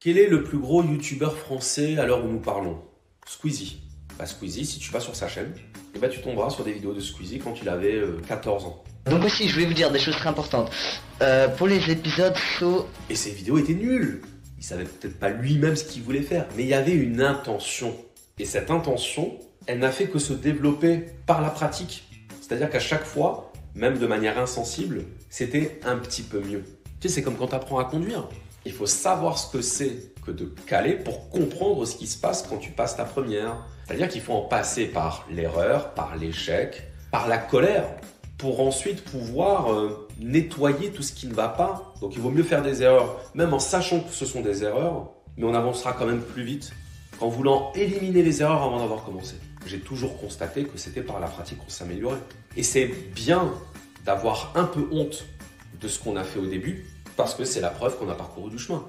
Quel est le plus gros youtubeur français à l'heure où nous parlons? Squeezie. Bah Squeezie, si tu vas sur sa chaîne, eh bah, tu tomberas sur des vidéos de Squeezie quand il avait 14 euh, ans. Donc aussi, je voulais vous dire des choses très importantes. Euh, pour les épisodes so... Et ces vidéos étaient nulles. Il savait peut-être pas lui-même ce qu'il voulait faire, mais il y avait une intention. Et cette intention, elle n'a fait que se développer par la pratique. C'est-à-dire qu'à chaque fois, même de manière insensible, c'était un petit peu mieux. Tu sais, c'est comme quand tu apprends à conduire. Il faut savoir ce que c'est que de caler pour comprendre ce qui se passe quand tu passes ta première. C'est-à-dire qu'il faut en passer par l'erreur, par l'échec, par la colère, pour ensuite pouvoir euh, nettoyer tout ce qui ne va pas. Donc il vaut mieux faire des erreurs, même en sachant que ce sont des erreurs, mais on avancera quand même plus vite qu'en voulant éliminer les erreurs avant d'avoir commencé. J'ai toujours constaté que c'était par la pratique qu'on s'améliorait. Et c'est bien d'avoir un peu honte de ce qu'on a fait au début, parce que c'est la preuve qu'on a parcouru du chemin.